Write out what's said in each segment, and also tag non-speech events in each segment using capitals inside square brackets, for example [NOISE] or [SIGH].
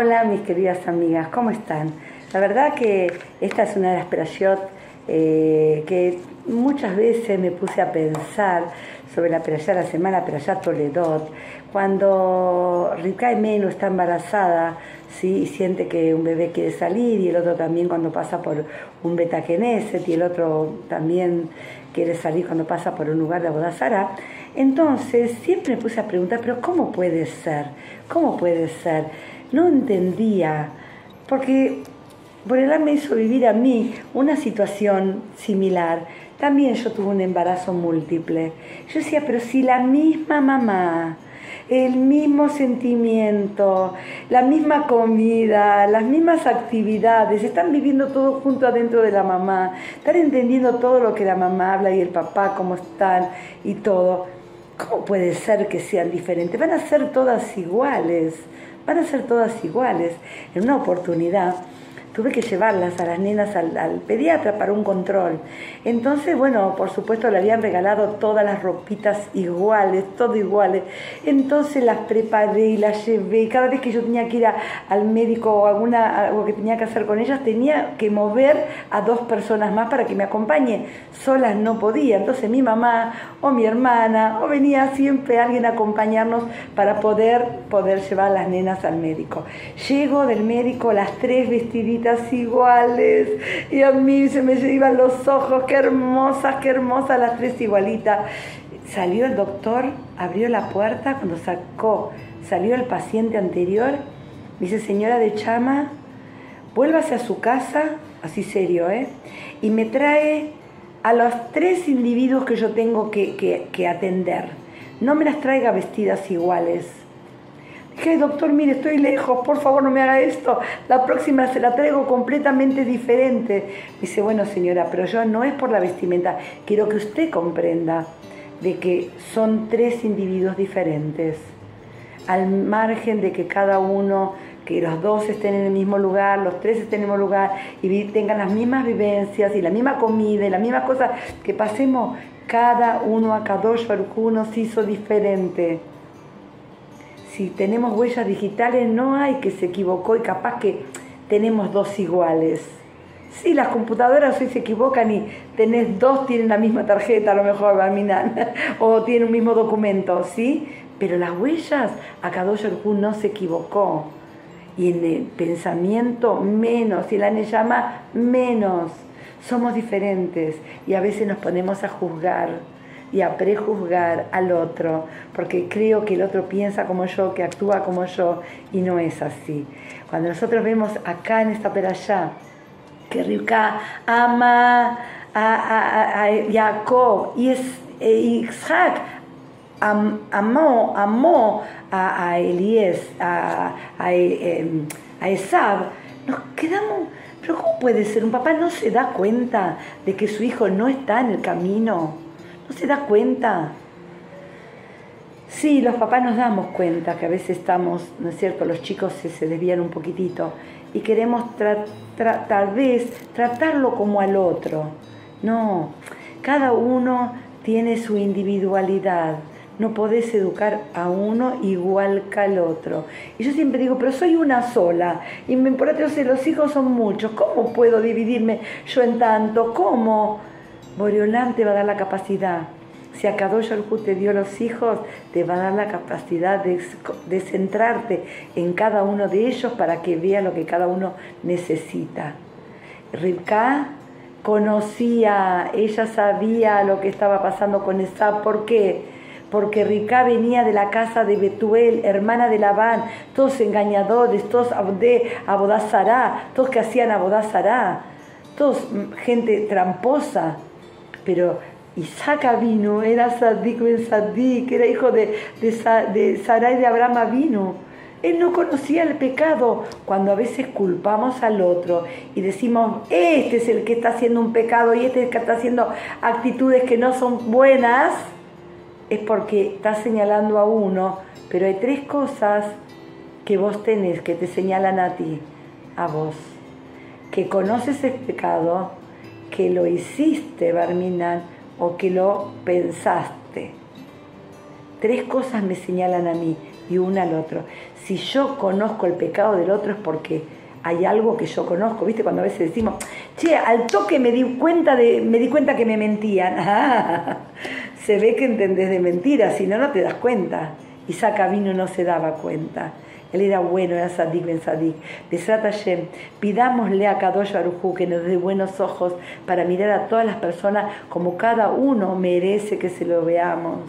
Hola mis queridas amigas, ¿cómo están? La verdad que esta es una de las perayot eh, que muchas veces me puse a pensar sobre la perayá la semana, perayá Toledot, cuando Rika Menu está embarazada ¿sí? y siente que un bebé quiere salir y el otro también cuando pasa por un betakeneset y el otro también quiere salir cuando pasa por un lugar de Abodazara, entonces siempre me puse a preguntar, pero ¿cómo puede ser? ¿Cómo puede ser? No entendía, porque Borelá me hizo vivir a mí una situación similar. También yo tuve un embarazo múltiple. Yo decía, pero si la misma mamá, el mismo sentimiento, la misma comida, las mismas actividades, están viviendo todo junto adentro de la mamá, están entendiendo todo lo que la mamá habla y el papá, cómo están y todo. ¿Cómo puede ser que sean diferentes? Van a ser todas iguales, van a ser todas iguales. En una oportunidad tuve que llevarlas a las nenas al, pediatra para un control. Entonces, bueno, por supuesto le habían regalado todas las ropitas iguales, todo iguales. Entonces las preparé y las llevé. Cada vez que yo tenía que ir al médico o alguna, algo que tenía que hacer con ellas, tenía que mover a dos personas más para que me acompañe. Solas no podía. Entonces mi mamá o mi hermana o venía siempre alguien a acompañarnos para poder, poder llevar a las nenas al médico. Llego del médico, las tres vestiditas iguales y a mí se me iban los ojos, qué hermosas, qué hermosas las tres igualitas. Salió el doctor, abrió la puerta, cuando sacó, salió el paciente anterior, dice, señora de Chama, vuélvase a su casa, así serio, ¿eh? Y me trae a los tres individuos que yo tengo que, que atender. No me las traiga vestidas iguales que doctor, mire, estoy lejos, por favor no me haga esto, la próxima se la traigo completamente diferente. Dice, bueno señora, pero yo no es por la vestimenta, quiero que usted comprenda de que son tres individuos diferentes, al margen de que cada uno, que los dos estén en el mismo lugar, los tres estén en el mismo lugar y tengan las mismas vivencias y la misma comida y las mismas cosas, que pasemos cada uno a cada uno nos hizo diferente si tenemos huellas digitales no hay que se equivocó y capaz que tenemos dos iguales. Sí, las computadoras hoy se equivocan y tenés dos, tienen la misma tarjeta, a lo mejor, [LAUGHS] o tienen un mismo documento, ¿sí? Pero las huellas, a Kadosh no se equivocó. Y en el pensamiento, menos. Y en la llama, menos. Somos diferentes y a veces nos ponemos a juzgar y a prejuzgar al otro, porque creo que el otro piensa como yo, que actúa como yo, y no es así. Cuando nosotros vemos acá en esta peralla que Rivka ama a, Jacob y es e Isaac amó, amó a, a Elías, a, a, em, a nos quedamos, pero ¿cómo puede ser? Un papá no se da cuenta de que su hijo no está en el camino ¿No se da cuenta? Sí, los papás nos damos cuenta que a veces estamos, ¿no es cierto? Los chicos se, desvían un poquitito y queremos tal vez tratarlo como al otro. No, cada uno tiene su individualidad. No podés educar a uno igual que al otro. Y yo siempre digo, pero soy una sola. Y me importa, los hijos son muchos. ¿Cómo puedo dividirme yo en tanto? ¿Cómo? Boreolán te va a dar la capacidad. Si a Kadosh te dio los hijos, te va a dar la capacidad de, centrarte en cada uno de ellos para que vea lo que cada uno necesita. Rivka conocía, ella sabía lo que estaba pasando con Esab. ¿Por qué? Porque Rivka venía de la casa de Betuel, hermana de Labán, todos engañadores, todos de Abodazará, todos que hacían Abodazará, todos gente tramposa pero Isaac vino, era Sadik Ben Sadik, era hijo de, Sarai de Abraham vino. Él no conocía el pecado. Cuando a veces culpamos al otro y decimos, este es el que está haciendo un pecado y este es el que está haciendo actitudes que no son buenas, es porque está señalando a uno. Pero hay tres cosas que vos tenés que te señalan a ti, a vos. Que conoces el pecado, que lo hiciste, Barminan, o que lo pensaste. tres cosas me señalan a mí y una al otro. Si yo conozco el pecado del otro es porque hay algo que yo conozco, ¿viste? Cuando a veces decimos, che, al toque me di cuenta, de, me di cuenta que me mentían. [LAUGHS] se ve que entendés de mentiras, si no, no te das cuenta. Isaac vino no se daba cuenta. Él era bueno, era Sadik Ben Sadik. Besrat Hashem, pidámosle a Kadosh Arujú que nos dé buenos ojos para mirar a todas las personas como cada uno merece que se lo veamos.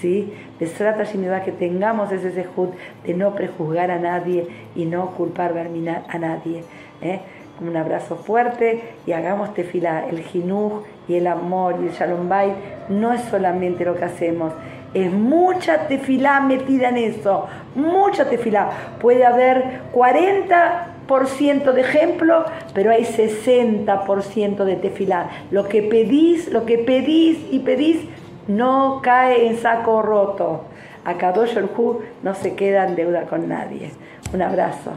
¿Sí? Besrat Hashem, que tengamos ese sejud de no prejuzgar a nadie y no culpar a nadie. ¿eh? Un abrazo fuerte y hagamos tefila. El jinuj y el amor y el shalom bay no es solamente lo que hacemos es mucha tefilá metida en eso, mucha tefilá. Puede haber 40% de ejemplo, pero hay 60% de tefilá. Lo que pedís, lo que pedís y pedís, no cae en saco roto. A Kadosh no se queda en deuda con nadie. Un abrazo.